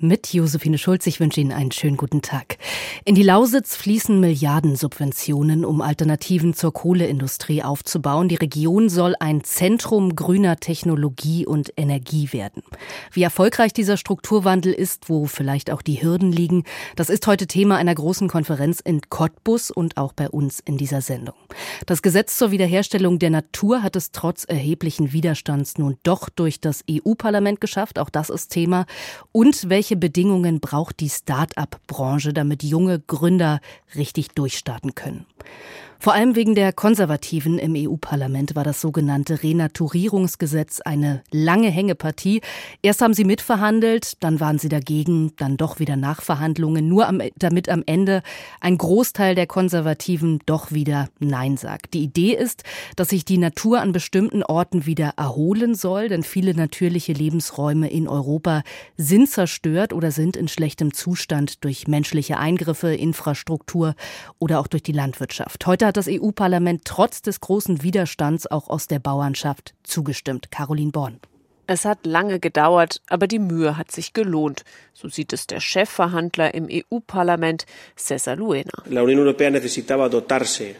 mit Josephine Schulz. Ich wünsche Ihnen einen schönen guten Tag. In die Lausitz fließen Milliardensubventionen, um Alternativen zur Kohleindustrie aufzubauen. Die Region soll ein Zentrum grüner Technologie und Energie werden. Wie erfolgreich dieser Strukturwandel ist, wo vielleicht auch die Hürden liegen, das ist heute Thema einer großen Konferenz in Cottbus und auch bei uns in dieser Sendung. Das Gesetz zur Wiederherstellung der Natur hat es trotz erheblichen Widerstands nun doch durch das EU-Parlament geschafft. Auch das ist Thema. Und welche welche Bedingungen braucht die Start-up-Branche, damit junge Gründer richtig durchstarten können? Vor allem wegen der Konservativen im EU-Parlament war das sogenannte Renaturierungsgesetz eine lange Hängepartie. Erst haben sie mitverhandelt, dann waren sie dagegen, dann doch wieder Nachverhandlungen, nur am, damit am Ende ein Großteil der Konservativen doch wieder Nein sagt. Die Idee ist, dass sich die Natur an bestimmten Orten wieder erholen soll, denn viele natürliche Lebensräume in Europa sind zerstört oder sind in schlechtem Zustand durch menschliche Eingriffe, Infrastruktur oder auch durch die Landwirtschaft. Heute hat das EU-Parlament trotz des großen Widerstands auch aus der Bauernschaft zugestimmt. Caroline Born. Es hat lange gedauert, aber die Mühe hat sich gelohnt. So sieht es der Chefverhandler im EU-Parlament, César Luena. La Unión Europea necesitaba dotarse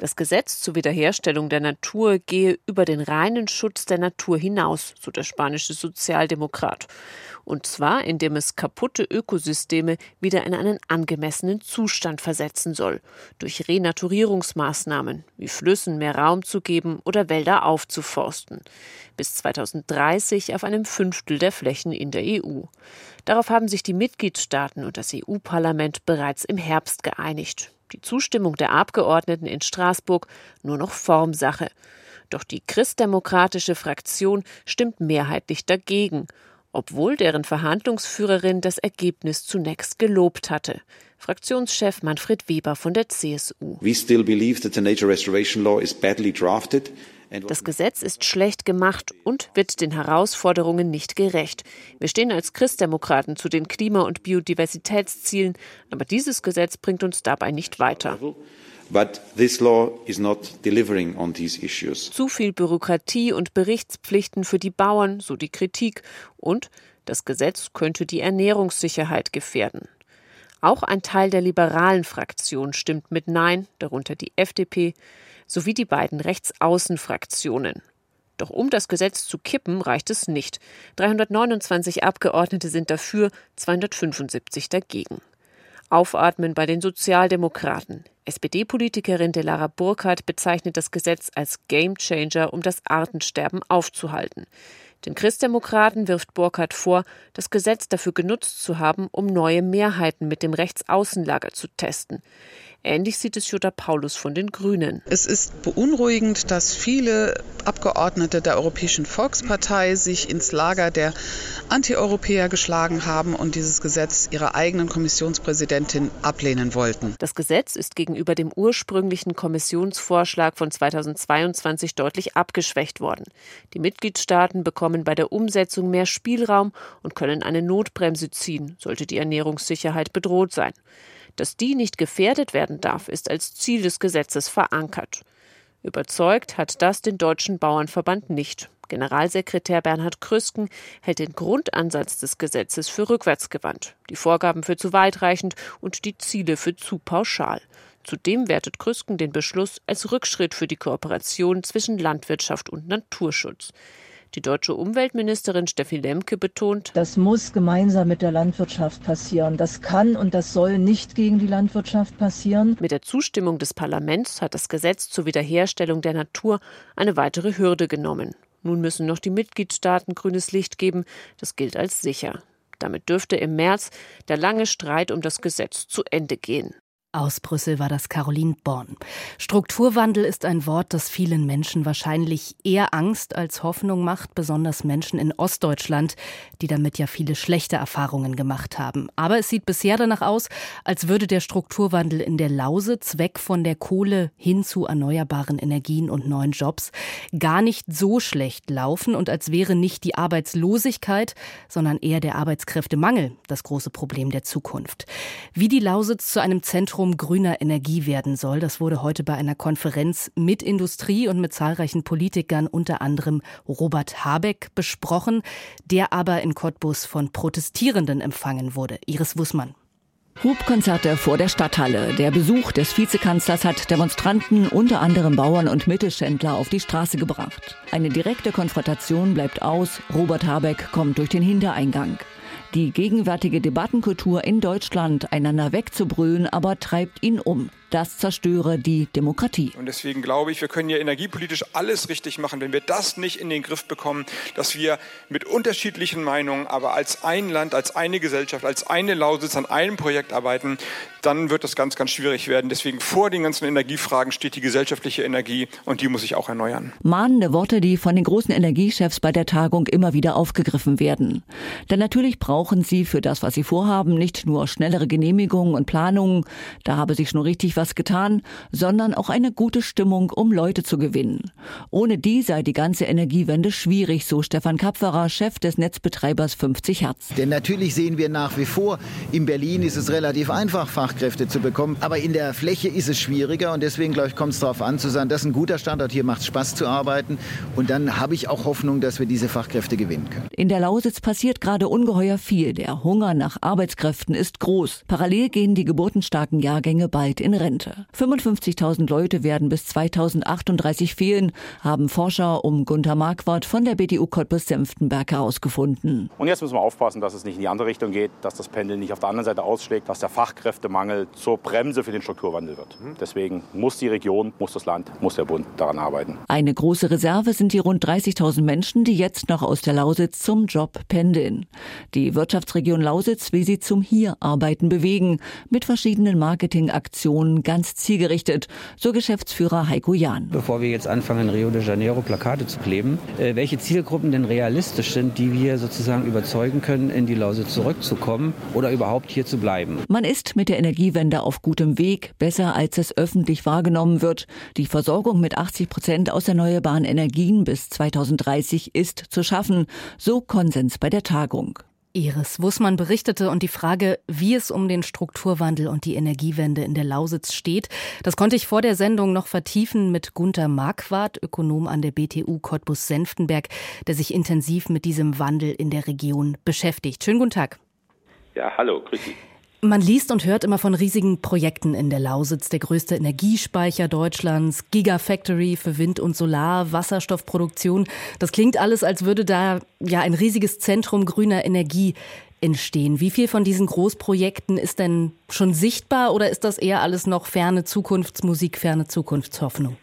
Das Gesetz zur Wiederherstellung der Natur gehe über den reinen Schutz der Natur hinaus, so der spanische Sozialdemokrat. Und zwar, indem es kaputte Ökosysteme wieder in einen angemessenen Zustand versetzen soll, durch Renaturierungsmaßnahmen, wie Flüssen mehr Raum zu geben oder Wälder aufzuforsten. Bis 2030 auf einem Fünftel der Flächen in der EU. Darauf haben sich die Mitgliedstaaten und das EU-Parlament bereits im Herbst geeinigt. Die Zustimmung der Abgeordneten in Straßburg nur noch Formsache. Doch die christdemokratische Fraktion stimmt mehrheitlich dagegen obwohl deren Verhandlungsführerin das Ergebnis zunächst gelobt hatte. Fraktionschef Manfred Weber von der CSU. Das Gesetz ist schlecht gemacht und wird den Herausforderungen nicht gerecht. Wir stehen als Christdemokraten zu den Klima- und Biodiversitätszielen, aber dieses Gesetz bringt uns dabei nicht weiter. But this law is not delivering on these issues. Zu viel Bürokratie und Berichtspflichten für die Bauern, so die Kritik. Und das Gesetz könnte die Ernährungssicherheit gefährden. Auch ein Teil der liberalen Fraktion stimmt mit Nein, darunter die FDP, sowie die beiden Rechtsaußenfraktionen. Doch um das Gesetz zu kippen, reicht es nicht. 329 Abgeordnete sind dafür, 275 dagegen. Aufatmen bei den Sozialdemokraten. SPD-Politikerin Delara Burkhardt bezeichnet das Gesetz als Gamechanger, um das Artensterben aufzuhalten. Den Christdemokraten wirft Burkhardt vor, das Gesetz dafür genutzt zu haben, um neue Mehrheiten mit dem Rechtsaußenlager zu testen. Ähnlich sieht es Jutta Paulus von den Grünen. Es ist beunruhigend, dass viele Abgeordnete der Europäischen Volkspartei sich ins Lager der Antieuropäer geschlagen haben und dieses Gesetz ihrer eigenen Kommissionspräsidentin ablehnen wollten. Das Gesetz ist gegenüber dem ursprünglichen Kommissionsvorschlag von 2022 deutlich abgeschwächt worden. Die Mitgliedstaaten bekommen bei der Umsetzung mehr Spielraum und können eine Notbremse ziehen, sollte die Ernährungssicherheit bedroht sein. Dass die nicht gefährdet werden darf, ist als Ziel des Gesetzes verankert. Überzeugt hat das den Deutschen Bauernverband nicht. Generalsekretär Bernhard Krüsken hält den Grundansatz des Gesetzes für rückwärtsgewandt, die Vorgaben für zu weitreichend und die Ziele für zu pauschal. Zudem wertet Krüsken den Beschluss als Rückschritt für die Kooperation zwischen Landwirtschaft und Naturschutz. Die deutsche Umweltministerin Steffi Lemke betont, das muss gemeinsam mit der Landwirtschaft passieren. Das kann und das soll nicht gegen die Landwirtschaft passieren. Mit der Zustimmung des Parlaments hat das Gesetz zur Wiederherstellung der Natur eine weitere Hürde genommen. Nun müssen noch die Mitgliedstaaten grünes Licht geben. Das gilt als sicher. Damit dürfte im März der lange Streit um das Gesetz zu Ende gehen. Aus Brüssel war das Caroline Born. Strukturwandel ist ein Wort, das vielen Menschen wahrscheinlich eher Angst als Hoffnung macht, besonders Menschen in Ostdeutschland, die damit ja viele schlechte Erfahrungen gemacht haben. Aber es sieht bisher danach aus, als würde der Strukturwandel in der Lausitz weg von der Kohle hin zu erneuerbaren Energien und neuen Jobs gar nicht so schlecht laufen und als wäre nicht die Arbeitslosigkeit, sondern eher der Arbeitskräftemangel das große Problem der Zukunft. Wie die Lausitz zu einem Zentrum Zentrum grüner Energie werden soll. Das wurde heute bei einer Konferenz mit Industrie und mit zahlreichen Politikern, unter anderem Robert Habeck, besprochen, der aber in Cottbus von Protestierenden empfangen wurde. Iris Wussmann. Hubkonzerte vor der Stadthalle. Der Besuch des Vizekanzlers hat Demonstranten, unter anderem Bauern und Mittelständler, auf die Straße gebracht. Eine direkte Konfrontation bleibt aus. Robert Habeck kommt durch den Hintereingang. Die gegenwärtige Debattenkultur in Deutschland, einander wegzubrüllen, aber treibt ihn um. Das zerstöre die Demokratie. Und deswegen glaube ich, wir können hier energiepolitisch alles richtig machen, wenn wir das nicht in den Griff bekommen, dass wir mit unterschiedlichen Meinungen, aber als ein Land, als eine Gesellschaft, als eine Lausitz an einem Projekt arbeiten, dann wird das ganz, ganz schwierig werden. Deswegen vor den ganzen Energiefragen steht die gesellschaftliche Energie und die muss sich auch erneuern. Mahnende Worte, die von den großen Energiechefs bei der Tagung immer wieder aufgegriffen werden. Denn natürlich brauchen sie für das, was sie vorhaben, nicht nur schnellere Genehmigungen und Planungen, da habe sich schon richtig was getan, sondern auch eine gute Stimmung, um Leute zu gewinnen. Ohne die sei die ganze Energiewende schwierig, so Stefan Kapferer, Chef des Netzbetreibers 50 Hertz. Denn natürlich sehen wir nach wie vor, in Berlin ist es relativ einfach, Fachkräfte zu bekommen, aber in der Fläche ist es schwieriger und deswegen, glaube ich, kommt es darauf an zu sagen, das ist ein guter Standort, hier macht es Spaß zu arbeiten und dann habe ich auch Hoffnung, dass wir diese Fachkräfte gewinnen können. In der Lausitz passiert gerade ungeheuer viel. Der Hunger nach Arbeitskräften ist groß. Parallel gehen die geburtenstarken Jahrgänge bald in Rente. Rente. 55.000 Leute werden bis 2038 fehlen, haben Forscher um Gunter Marquardt von der BDU Cottbus-Senftenberg herausgefunden. Und jetzt müssen wir aufpassen, dass es nicht in die andere Richtung geht, dass das Pendel nicht auf der anderen Seite ausschlägt, dass der Fachkräftemangel zur Bremse für den Strukturwandel wird. Deswegen muss die Region, muss das Land, muss der Bund daran arbeiten. Eine große Reserve sind die rund 30.000 Menschen, die jetzt noch aus der Lausitz zum Job pendeln. Die Wirtschaftsregion Lausitz will sie zum Hier-Arbeiten bewegen, mit verschiedenen Marketingaktionen ganz zielgerichtet, so Geschäftsführer Heiko Jahn. Bevor wir jetzt anfangen, in Rio de Janeiro Plakate zu kleben, äh, welche Zielgruppen denn realistisch sind, die wir sozusagen überzeugen können, in die Lausitz zurückzukommen oder überhaupt hier zu bleiben. Man ist mit der Energiewende auf gutem Weg, besser als es öffentlich wahrgenommen wird. Die Versorgung mit 80 Prozent aus erneuerbaren Energien bis 2030 ist zu schaffen, so Konsens bei der Tagung. Iris Wussmann berichtete und die Frage, wie es um den Strukturwandel und die Energiewende in der Lausitz steht, das konnte ich vor der Sendung noch vertiefen mit Gunther Marquardt, Ökonom an der BTU Cottbus-Senftenberg, der sich intensiv mit diesem Wandel in der Region beschäftigt. Schönen guten Tag. Ja, hallo, grüß Sie. Man liest und hört immer von riesigen Projekten in der Lausitz, der größte Energiespeicher Deutschlands, Gigafactory für Wind und Solar, Wasserstoffproduktion. Das klingt alles, als würde da ja ein riesiges Zentrum grüner Energie entstehen. Wie viel von diesen Großprojekten ist denn schon sichtbar oder ist das eher alles noch ferne Zukunftsmusik, ferne Zukunftshoffnung?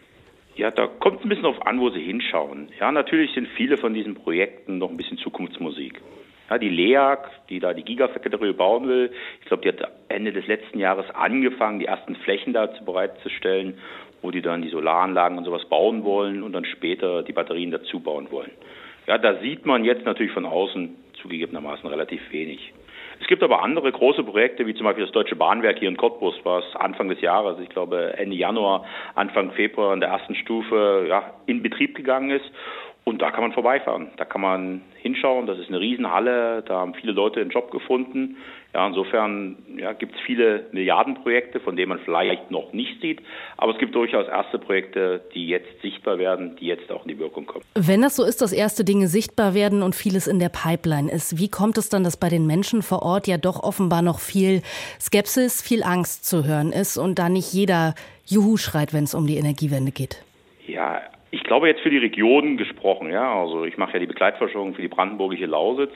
Ja, da kommt es ein bisschen auf an, wo Sie hinschauen. Ja, natürlich sind viele von diesen Projekten noch ein bisschen Zukunftsmusik. Ja, die LEAG, die da die Gigafactory bauen will, ich glaube, die hat Ende des letzten Jahres angefangen, die ersten Flächen dazu bereitzustellen, wo die dann die Solaranlagen und sowas bauen wollen und dann später die Batterien dazu bauen wollen. Ja, da sieht man jetzt natürlich von außen zugegebenermaßen relativ wenig. Es gibt aber andere große Projekte, wie zum Beispiel das Deutsche Bahnwerk hier in Cottbus, was Anfang des Jahres, ich glaube Ende Januar, Anfang Februar in der ersten Stufe ja, in Betrieb gegangen ist und da kann man vorbeifahren. Da kann man hinschauen. Das ist eine Riesenhalle. Da haben viele Leute einen Job gefunden. Ja, insofern ja, gibt es viele Milliardenprojekte, von denen man vielleicht noch nicht sieht. Aber es gibt durchaus erste Projekte, die jetzt sichtbar werden, die jetzt auch in die Wirkung kommen. Wenn das so ist, dass erste Dinge sichtbar werden und vieles in der Pipeline ist, wie kommt es dann, dass bei den Menschen vor Ort ja doch offenbar noch viel Skepsis, viel Angst zu hören ist und da nicht jeder Juhu schreit, wenn es um die Energiewende geht? Ja, ich glaube jetzt für die Region gesprochen, ja, also ich mache ja die Begleitforschung für die brandenburgische Lausitz.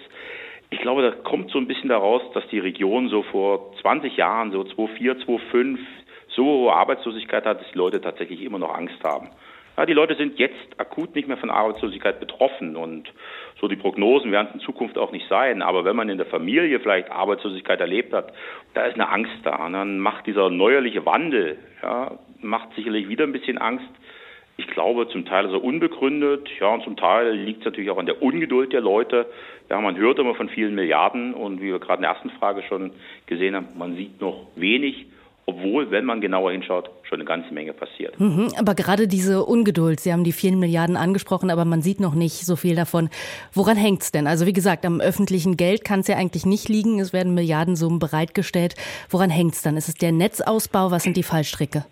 Ich glaube, da kommt so ein bisschen daraus, dass die Region so vor 20 Jahren, so 2004, 2005, so hohe Arbeitslosigkeit hat, dass die Leute tatsächlich immer noch Angst haben. Ja, die Leute sind jetzt akut nicht mehr von Arbeitslosigkeit betroffen und so die Prognosen werden es in Zukunft auch nicht sein. Aber wenn man in der Familie vielleicht Arbeitslosigkeit erlebt hat, da ist eine Angst da. Und dann macht dieser neuerliche Wandel, ja, macht sicherlich wieder ein bisschen Angst. Ich glaube, zum Teil ist er unbegründet, ja, und zum Teil liegt es natürlich auch an der Ungeduld der Leute. Ja, man hört immer von vielen Milliarden und wie wir gerade in der ersten Frage schon gesehen haben, man sieht noch wenig. obwohl, wenn man genauer hinschaut, schon eine ganze Menge passiert. Mhm, aber gerade diese Ungeduld, Sie haben die vielen Milliarden angesprochen, aber man sieht noch nicht so viel davon. Woran hängt es denn? Also wie gesagt, am öffentlichen Geld kann es ja eigentlich nicht liegen. Es werden Milliardensummen bereitgestellt. Woran hängt es dann? Ist es der Netzausbau? Was sind die Fallstricke?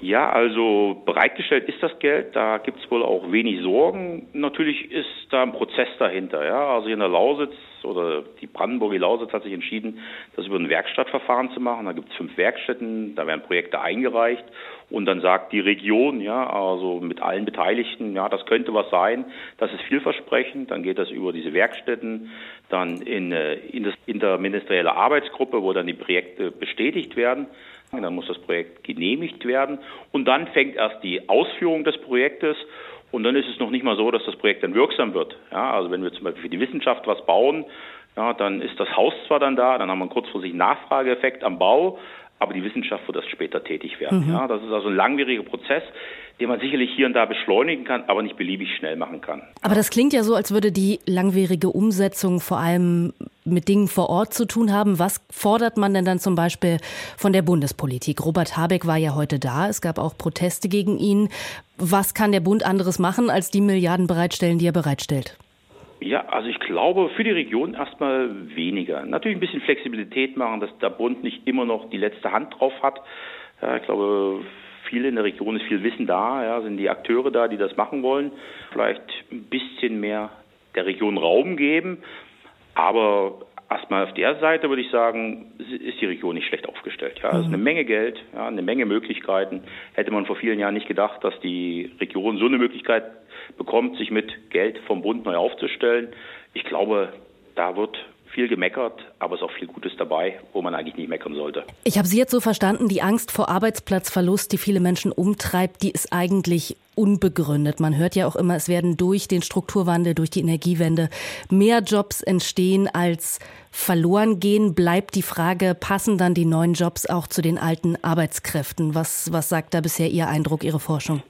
Ja, also bereitgestellt ist das Geld, da gibt es wohl auch wenig Sorgen. Natürlich ist da ein Prozess dahinter. Ja? Also hier in der Lausitz oder die Brandenburger Lausitz hat sich entschieden, das über ein Werkstattverfahren zu machen. Da gibt es fünf Werkstätten, da werden Projekte eingereicht und dann sagt die Region, ja, also mit allen Beteiligten, ja, das könnte was sein, das ist vielversprechend. Dann geht das über diese Werkstätten, dann in, äh, in das interministerielle Arbeitsgruppe, wo dann die Projekte bestätigt werden. Dann muss das Projekt genehmigt werden und dann fängt erst die Ausführung des Projektes und dann ist es noch nicht mal so, dass das Projekt dann wirksam wird. Ja, also wenn wir zum Beispiel für die Wissenschaft was bauen, ja, dann ist das Haus zwar dann da, dann haben wir einen kurzfristigen Nachfrageeffekt am Bau, aber die Wissenschaft wird erst später tätig werden. Mhm. Ja, das ist also ein langwieriger Prozess, den man sicherlich hier und da beschleunigen kann, aber nicht beliebig schnell machen kann. Aber das klingt ja so, als würde die langwierige Umsetzung vor allem mit Dingen vor Ort zu tun haben. Was fordert man denn dann zum Beispiel von der Bundespolitik? Robert Habeck war ja heute da. Es gab auch Proteste gegen ihn. Was kann der Bund anderes machen, als die Milliarden bereitstellen, die er bereitstellt? Ja, also ich glaube für die Region erstmal weniger. Natürlich ein bisschen Flexibilität machen, dass der Bund nicht immer noch die letzte Hand drauf hat. Ja, ich glaube, viele in der Region ist viel Wissen da, ja, sind die Akteure da, die das machen wollen. Vielleicht ein bisschen mehr der Region Raum geben. Aber erstmal auf der Seite würde ich sagen, ist die Region nicht schlecht aufgestellt. Ja, ist eine mhm. Menge Geld, ja, eine Menge Möglichkeiten. Hätte man vor vielen Jahren nicht gedacht, dass die Region so eine Möglichkeit bekommt, sich mit Geld vom Bund neu aufzustellen. Ich glaube, da wird viel gemeckert, aber es ist auch viel Gutes dabei, wo man eigentlich nicht meckern sollte. Ich habe Sie jetzt so verstanden, die Angst vor Arbeitsplatzverlust, die viele Menschen umtreibt, die ist eigentlich unbegründet. Man hört ja auch immer, es werden durch den Strukturwandel, durch die Energiewende mehr Jobs entstehen als verloren gehen. Bleibt die Frage, passen dann die neuen Jobs auch zu den alten Arbeitskräften? Was, was sagt da bisher Ihr Eindruck, Ihre Forschung?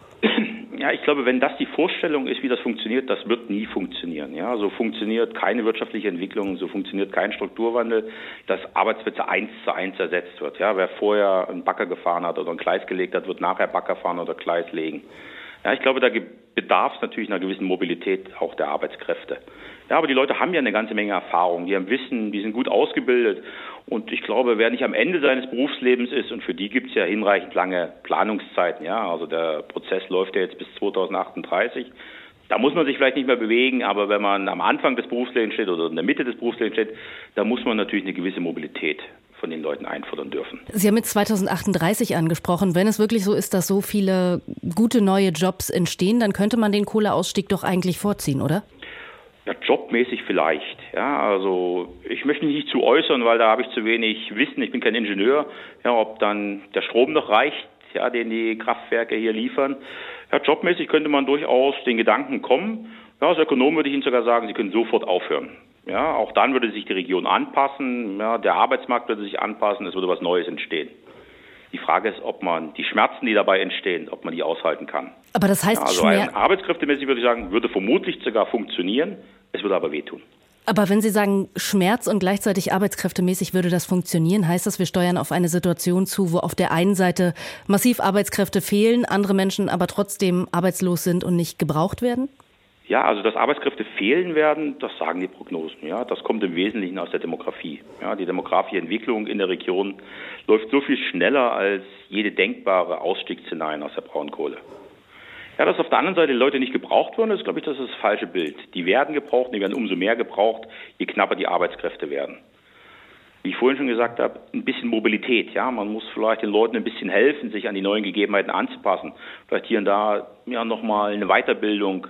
Ja, ich glaube, wenn das die Vorstellung ist, wie das funktioniert, das wird nie funktionieren. Ja, so funktioniert keine wirtschaftliche Entwicklung, so funktioniert kein Strukturwandel, dass Arbeitsplätze eins zu eins ersetzt wird. Ja, wer vorher einen Bagger gefahren hat oder ein Gleis gelegt hat, wird nachher Bagger fahren oder Gleis legen. Ja, ich glaube, da bedarf es natürlich einer gewissen Mobilität auch der Arbeitskräfte. Ja, aber die Leute haben ja eine ganze Menge Erfahrung, die haben Wissen, die sind gut ausgebildet. Und ich glaube, wer nicht am Ende seines Berufslebens ist, und für die gibt es ja hinreichend lange Planungszeiten, ja, also der Prozess läuft ja jetzt bis 2038, da muss man sich vielleicht nicht mehr bewegen, aber wenn man am Anfang des Berufslebens steht oder in der Mitte des Berufslebens steht, da muss man natürlich eine gewisse Mobilität von den Leuten einfordern dürfen. Sie haben mit 2038 angesprochen. Wenn es wirklich so ist, dass so viele gute neue Jobs entstehen, dann könnte man den Kohleausstieg doch eigentlich vorziehen, oder? Ja, jobmäßig vielleicht. Ja, also ich möchte mich nicht zu äußern, weil da habe ich zu wenig Wissen. Ich bin kein Ingenieur. Ja, ob dann der Strom noch reicht, ja, den die Kraftwerke hier liefern. Ja, jobmäßig könnte man durchaus den Gedanken kommen. Ja, als Ökonom würde ich Ihnen sogar sagen, Sie können sofort aufhören. Ja, auch dann würde sich die Region anpassen. Ja, der Arbeitsmarkt würde sich anpassen. Es würde was Neues entstehen. Die Frage ist, ob man die Schmerzen, die dabei entstehen, ob man die aushalten kann. Aber das heißt, ja, also arbeitskräftemäßig würde ich sagen, würde vermutlich sogar funktionieren. Es würde aber wehtun. Aber wenn Sie sagen Schmerz und gleichzeitig arbeitskräftemäßig würde das funktionieren, heißt das, wir steuern auf eine Situation zu, wo auf der einen Seite massiv Arbeitskräfte fehlen, andere Menschen aber trotzdem arbeitslos sind und nicht gebraucht werden? Ja, also dass Arbeitskräfte fehlen werden, das sagen die Prognosen. Ja, das kommt im Wesentlichen aus der Demografie. Ja, die demografische Entwicklung in der Region läuft so viel schneller als jede denkbare Ausstiegsszenarien aus der Braunkohle. Ja, dass auf der anderen Seite Leute nicht gebraucht werden, ist, glaube ich, das ist das falsche Bild. Die werden gebraucht, die werden umso mehr gebraucht, je knapper die Arbeitskräfte werden. Wie ich vorhin schon gesagt habe, ein bisschen Mobilität. Ja, man muss vielleicht den Leuten ein bisschen helfen, sich an die neuen Gegebenheiten anzupassen. Vielleicht hier und da ja nochmal eine Weiterbildung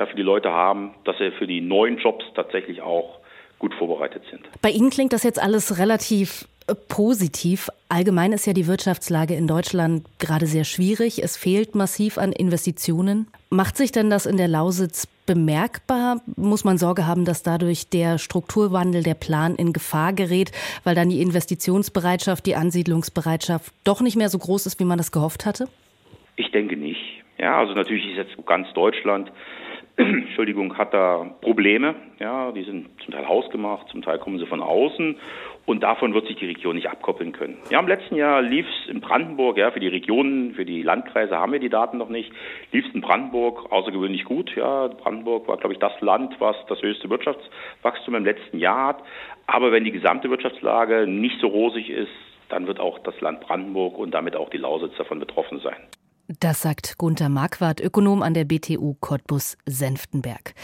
ja, für die Leute haben, dass sie für die neuen Jobs tatsächlich auch gut vorbereitet sind. Bei Ihnen klingt das jetzt alles relativ positiv. Allgemein ist ja die Wirtschaftslage in Deutschland gerade sehr schwierig. Es fehlt massiv an Investitionen. Macht sich denn das in der Lausitz bemerkbar? Muss man Sorge haben, dass dadurch der Strukturwandel, der Plan in Gefahr gerät, weil dann die Investitionsbereitschaft, die Ansiedlungsbereitschaft doch nicht mehr so groß ist, wie man das gehofft hatte? Ich denke nicht. Ja, also natürlich ist jetzt ganz Deutschland Entschuldigung, hat da Probleme. Ja, die sind zum Teil hausgemacht, zum Teil kommen sie von außen. Und davon wird sich die Region nicht abkoppeln können. Ja, im letzten Jahr lief es in Brandenburg, ja, für die Regionen, für die Landkreise haben wir die Daten noch nicht, lief es in Brandenburg außergewöhnlich gut. Ja, Brandenburg war, glaube ich, das Land, was das höchste Wirtschaftswachstum im letzten Jahr hat. Aber wenn die gesamte Wirtschaftslage nicht so rosig ist, dann wird auch das Land Brandenburg und damit auch die Lausitz davon betroffen sein. Das sagt Gunther Marquardt, Ökonom an der BTU Cottbus-Senftenberg.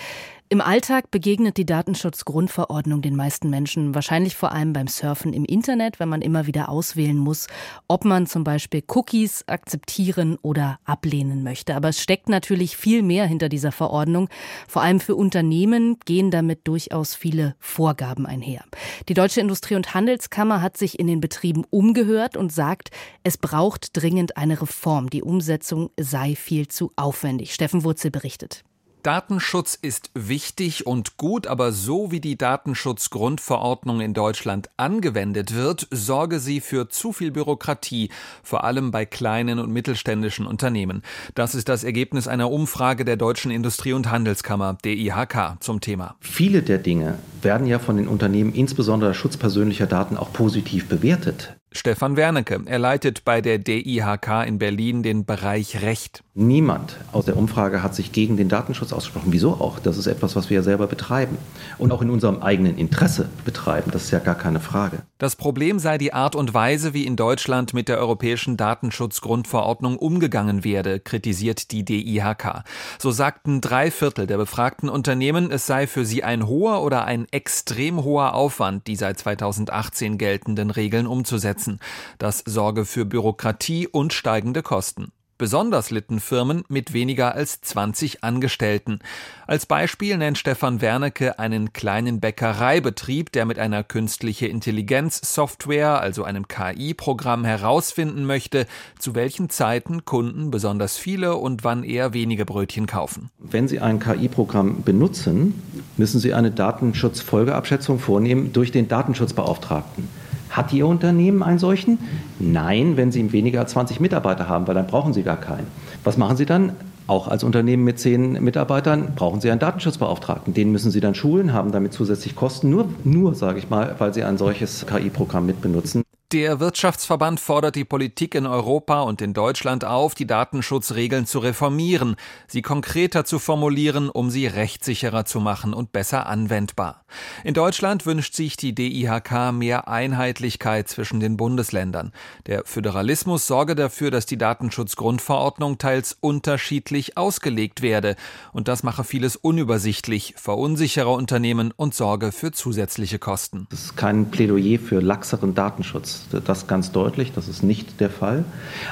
Im Alltag begegnet die Datenschutzgrundverordnung den meisten Menschen wahrscheinlich vor allem beim Surfen im Internet, wenn man immer wieder auswählen muss, ob man zum Beispiel Cookies akzeptieren oder ablehnen möchte. Aber es steckt natürlich viel mehr hinter dieser Verordnung. Vor allem für Unternehmen gehen damit durchaus viele Vorgaben einher. Die Deutsche Industrie- und Handelskammer hat sich in den Betrieben umgehört und sagt, es braucht dringend eine Reform. Die Umsetzung sei viel zu aufwendig. Steffen Wurzel berichtet. Datenschutz ist wichtig und gut, aber so wie die Datenschutzgrundverordnung in Deutschland angewendet wird, sorge sie für zu viel Bürokratie, vor allem bei kleinen und mittelständischen Unternehmen. Das ist das Ergebnis einer Umfrage der Deutschen Industrie- und Handelskammer, DIHK, zum Thema. Viele der Dinge werden ja von den Unternehmen, insbesondere der Schutz persönlicher Daten, auch positiv bewertet. Stefan Wernecke. Er leitet bei der DIHK in Berlin den Bereich Recht. Niemand aus der Umfrage hat sich gegen den Datenschutz ausgesprochen. Wieso auch? Das ist etwas, was wir ja selber betreiben und auch in unserem eigenen Interesse betreiben. Das ist ja gar keine Frage. Das Problem sei die Art und Weise, wie in Deutschland mit der europäischen Datenschutzgrundverordnung umgegangen werde, kritisiert die DIHK. So sagten drei Viertel der befragten Unternehmen, es sei für sie ein hoher oder ein extrem hoher Aufwand, die seit 2018 geltenden Regeln umzusetzen setzen. Das sorge für Bürokratie und steigende Kosten. Besonders litten Firmen mit weniger als 20 Angestellten. Als Beispiel nennt Stefan Wernecke einen kleinen Bäckereibetrieb, der mit einer künstliche Intelligenz-Software, also einem KI-Programm, herausfinden möchte, zu welchen Zeiten Kunden besonders viele und wann eher wenige Brötchen kaufen. Wenn Sie ein KI-Programm benutzen, müssen Sie eine Datenschutzfolgeabschätzung vornehmen durch den Datenschutzbeauftragten. Hat Ihr Unternehmen einen solchen? Nein, wenn Sie weniger als 20 Mitarbeiter haben, weil dann brauchen Sie gar keinen. Was machen Sie dann? Auch als Unternehmen mit zehn Mitarbeitern brauchen Sie einen Datenschutzbeauftragten. Den müssen Sie dann schulen, haben damit zusätzlich Kosten, nur, nur sage ich mal, weil Sie ein solches KI-Programm mitbenutzen. Der Wirtschaftsverband fordert die Politik in Europa und in Deutschland auf, die Datenschutzregeln zu reformieren, sie konkreter zu formulieren, um sie rechtssicherer zu machen und besser anwendbar. In Deutschland wünscht sich die DIHK mehr Einheitlichkeit zwischen den Bundesländern. Der Föderalismus sorge dafür, dass die Datenschutzgrundverordnung teils unterschiedlich ausgelegt werde, und das mache vieles unübersichtlich, verunsichere Unternehmen und sorge für zusätzliche Kosten. Das ist kein Plädoyer für laxeren Datenschutz das ganz deutlich, das ist nicht der Fall.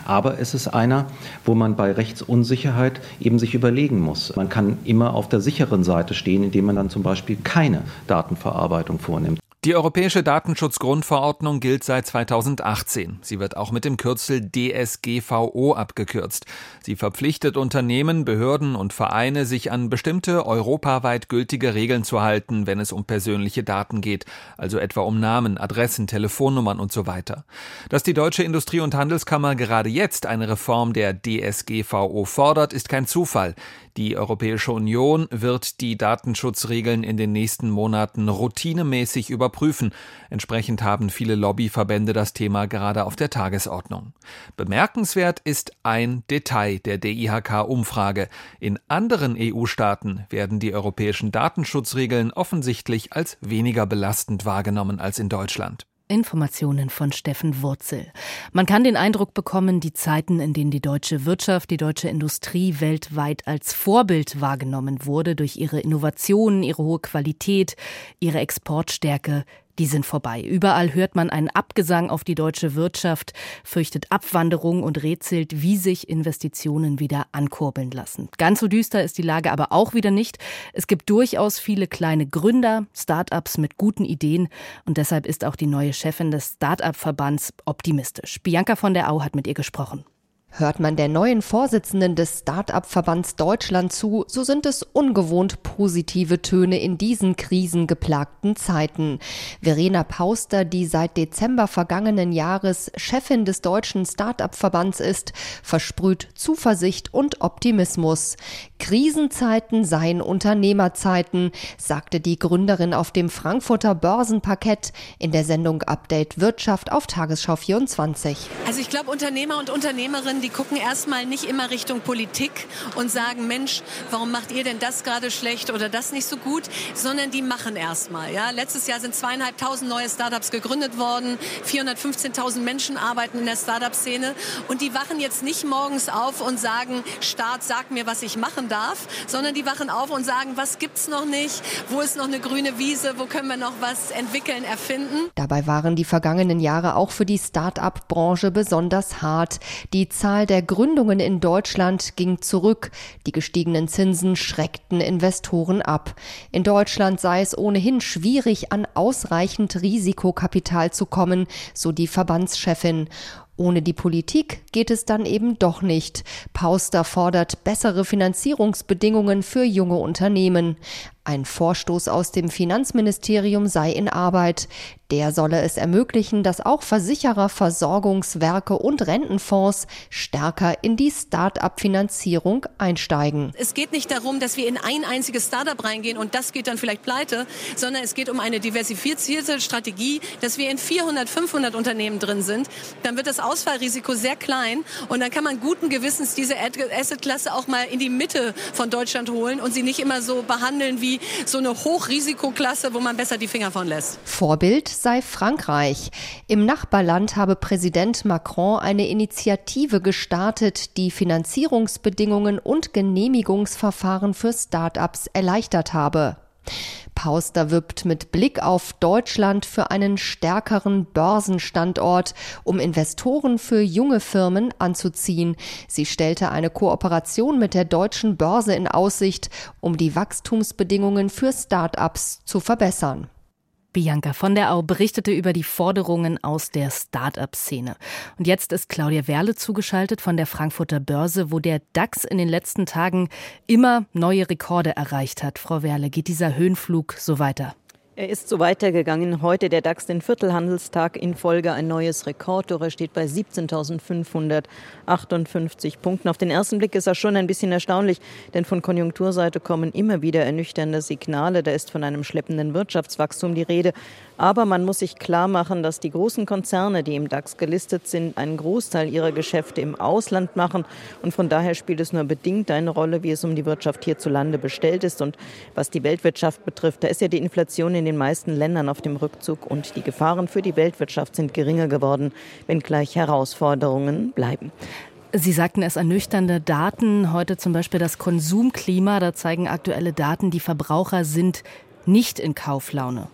Aber es ist einer, wo man bei Rechtsunsicherheit eben sich überlegen muss. Man kann immer auf der sicheren Seite stehen, indem man dann zum Beispiel keine Datenverarbeitung vornimmt. Die Europäische Datenschutzgrundverordnung gilt seit 2018. Sie wird auch mit dem Kürzel DSGVO abgekürzt. Sie verpflichtet Unternehmen, Behörden und Vereine, sich an bestimmte europaweit gültige Regeln zu halten, wenn es um persönliche Daten geht, also etwa um Namen, Adressen, Telefonnummern und so weiter. Dass die Deutsche Industrie- und Handelskammer gerade jetzt eine Reform der DSGVO fordert, ist kein Zufall. Die Europäische Union wird die Datenschutzregeln in den nächsten Monaten routinemäßig überprüfen. Entsprechend haben viele Lobbyverbände das Thema gerade auf der Tagesordnung. Bemerkenswert ist ein Detail der DIHK-Umfrage. In anderen EU-Staaten werden die europäischen Datenschutzregeln offensichtlich als weniger belastend wahrgenommen als in Deutschland. Informationen von Steffen Wurzel. Man kann den Eindruck bekommen, die Zeiten, in denen die deutsche Wirtschaft, die deutsche Industrie weltweit als Vorbild wahrgenommen wurde durch ihre Innovationen, ihre hohe Qualität, ihre Exportstärke, die sind vorbei. Überall hört man einen Abgesang auf die deutsche Wirtschaft, fürchtet Abwanderung und rätselt, wie sich Investitionen wieder ankurbeln lassen. Ganz so düster ist die Lage aber auch wieder nicht. Es gibt durchaus viele kleine Gründer, Start-ups mit guten Ideen und deshalb ist auch die neue Chefin des Start-up-Verbands optimistisch. Bianca von der Au hat mit ihr gesprochen. Hört man der neuen Vorsitzenden des Start-up-Verbands Deutschland zu, so sind es ungewohnt positive Töne in diesen krisengeplagten Zeiten. Verena Pauster, die seit Dezember vergangenen Jahres Chefin des deutschen Start-up-Verbands ist, versprüht Zuversicht und Optimismus. Krisenzeiten seien Unternehmerzeiten, sagte die Gründerin auf dem Frankfurter Börsenparkett in der Sendung Update Wirtschaft auf Tagesschau 24. Also ich glaube, Unternehmer und Unternehmerinnen die gucken erstmal nicht immer Richtung Politik und sagen, Mensch, warum macht ihr denn das gerade schlecht oder das nicht so gut, sondern die machen erstmal. Ja? Letztes Jahr sind zweieinhalbtausend neue Startups gegründet worden, 415.000 Menschen arbeiten in der Startup-Szene und die wachen jetzt nicht morgens auf und sagen, Staat, sag mir, was ich machen darf, sondern die wachen auf und sagen, was gibt's noch nicht, wo ist noch eine grüne Wiese, wo können wir noch was entwickeln, erfinden. Dabei waren die vergangenen Jahre auch für die Start-up-Branche besonders hart. Die Zahl Zahl der Gründungen in Deutschland ging zurück. Die gestiegenen Zinsen schreckten Investoren ab. In Deutschland sei es ohnehin schwierig, an ausreichend Risikokapital zu kommen, so die Verbandschefin. Ohne die Politik geht es dann eben doch nicht. Pauster fordert bessere Finanzierungsbedingungen für junge Unternehmen. Ein Vorstoß aus dem Finanzministerium sei in Arbeit. Der solle es ermöglichen, dass auch Versicherer, Versorgungswerke und Rentenfonds stärker in die Start-up-Finanzierung einsteigen. Es geht nicht darum, dass wir in ein einziges Start-up reingehen und das geht dann vielleicht pleite, sondern es geht um eine diversifizierte Strategie, dass wir in 400, 500 Unternehmen drin sind. Dann wird das Ausfallrisiko sehr klein und dann kann man guten Gewissens diese Asset-Klasse auch mal in die Mitte von Deutschland holen und sie nicht immer so behandeln wie so eine Hochrisikoklasse, wo man besser die Finger von lässt. Vorbild sei Frankreich. Im Nachbarland habe Präsident Macron eine Initiative gestartet, die Finanzierungsbedingungen und Genehmigungsverfahren für Start-ups erleichtert habe. Pauster wirbt mit Blick auf Deutschland für einen stärkeren Börsenstandort, um Investoren für junge Firmen anzuziehen. Sie stellte eine Kooperation mit der deutschen Börse in Aussicht, um die Wachstumsbedingungen für Start-ups zu verbessern. Bianca von der Au berichtete über die Forderungen aus der Start-up-Szene. Und jetzt ist Claudia Werle zugeschaltet von der Frankfurter Börse, wo der DAX in den letzten Tagen immer neue Rekorde erreicht hat. Frau Werle, geht dieser Höhenflug so weiter? Er ist so weitergegangen. Heute der DAX den Viertelhandelstag in Folge ein neues Rekordtor. Er steht bei 17.558 Punkten. Auf den ersten Blick ist er schon ein bisschen erstaunlich, denn von Konjunkturseite kommen immer wieder ernüchternde Signale. Da ist von einem schleppenden Wirtschaftswachstum die Rede. Aber man muss sich klar machen, dass die großen Konzerne, die im DAX gelistet sind, einen Großteil ihrer Geschäfte im Ausland machen. Und von daher spielt es nur bedingt eine Rolle, wie es um die Wirtschaft hierzulande bestellt ist. Und was die Weltwirtschaft betrifft, da ist ja die Inflation in den meisten Ländern auf dem Rückzug und die Gefahren für die Weltwirtschaft sind geringer geworden, wenngleich Herausforderungen bleiben. Sie sagten es ernüchternde Daten, heute zum Beispiel das Konsumklima, da zeigen aktuelle Daten, die Verbraucher sind nicht in Kauflaune.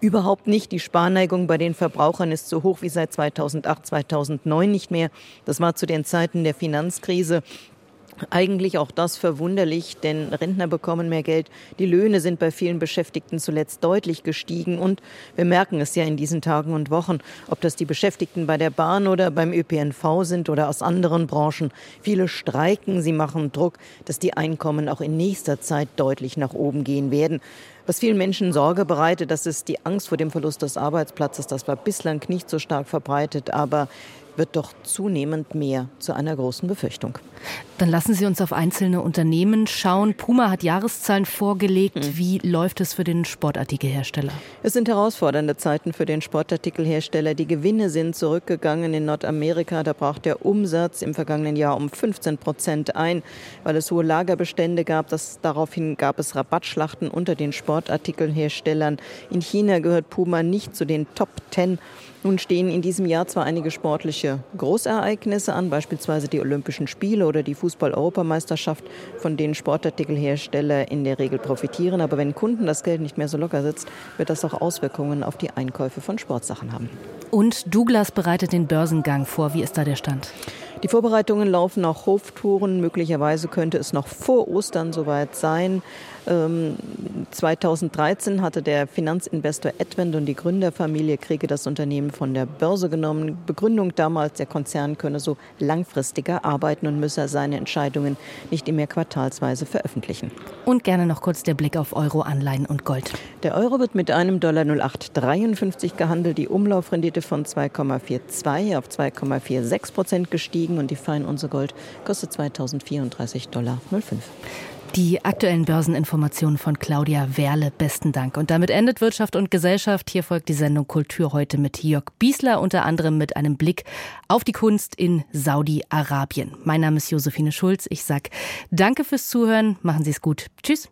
Überhaupt nicht. Die Sparneigung bei den Verbrauchern ist so hoch wie seit 2008, 2009 nicht mehr. Das war zu den Zeiten der Finanzkrise. Eigentlich auch das verwunderlich, denn Rentner bekommen mehr Geld. Die Löhne sind bei vielen Beschäftigten zuletzt deutlich gestiegen und wir merken es ja in diesen Tagen und Wochen, ob das die Beschäftigten bei der Bahn oder beim ÖPNV sind oder aus anderen Branchen. Viele streiken, sie machen Druck, dass die Einkommen auch in nächster Zeit deutlich nach oben gehen werden. Was vielen Menschen Sorge bereitet, das ist die Angst vor dem Verlust des Arbeitsplatzes. Das war bislang nicht so stark verbreitet, aber wird doch zunehmend mehr zu einer großen Befürchtung. Dann lassen Sie uns auf einzelne Unternehmen schauen. Puma hat Jahreszahlen vorgelegt. Hm. Wie läuft es für den Sportartikelhersteller? Es sind herausfordernde Zeiten für den Sportartikelhersteller. Die Gewinne sind zurückgegangen in Nordamerika. Da brach der Umsatz im vergangenen Jahr um 15 Prozent ein, weil es hohe Lagerbestände gab. Das, daraufhin gab es Rabattschlachten unter den Sportartikelherstellern. In China gehört Puma nicht zu den Top Ten nun stehen in diesem Jahr zwar einige sportliche Großereignisse an, beispielsweise die Olympischen Spiele oder die Fußball-Europameisterschaft, von denen Sportartikelhersteller in der Regel profitieren. Aber wenn Kunden das Geld nicht mehr so locker sitzt, wird das auch Auswirkungen auf die Einkäufe von Sportsachen haben. Und Douglas bereitet den Börsengang vor. Wie ist da der Stand? Die Vorbereitungen laufen auf Hoftouren. Möglicherweise könnte es noch vor Ostern soweit sein. 2013 ähm, hatte der Finanzinvestor Edmund und die Gründerfamilie Kriege das Unternehmen von der Börse genommen. Begründung damals, der Konzern könne so langfristiger arbeiten und müsse seine Entscheidungen nicht immer quartalsweise veröffentlichen. Und gerne noch kurz der Blick auf Euro, Anleihen und Gold. Der Euro wird mit einem Dollar 0853 gehandelt, die Umlaufrendite von 2,42 auf 2,46 Prozent gestiegen und die Feinunze Gold kostet 2034 Dollar 05. Die aktuellen Börseninformationen von Claudia Werle. Besten Dank. Und damit endet Wirtschaft und Gesellschaft. Hier folgt die Sendung Kultur heute mit Jörg Biesler, unter anderem mit einem Blick auf die Kunst in Saudi-Arabien. Mein Name ist Josephine Schulz. Ich sag Danke fürs Zuhören. Machen Sie es gut. Tschüss.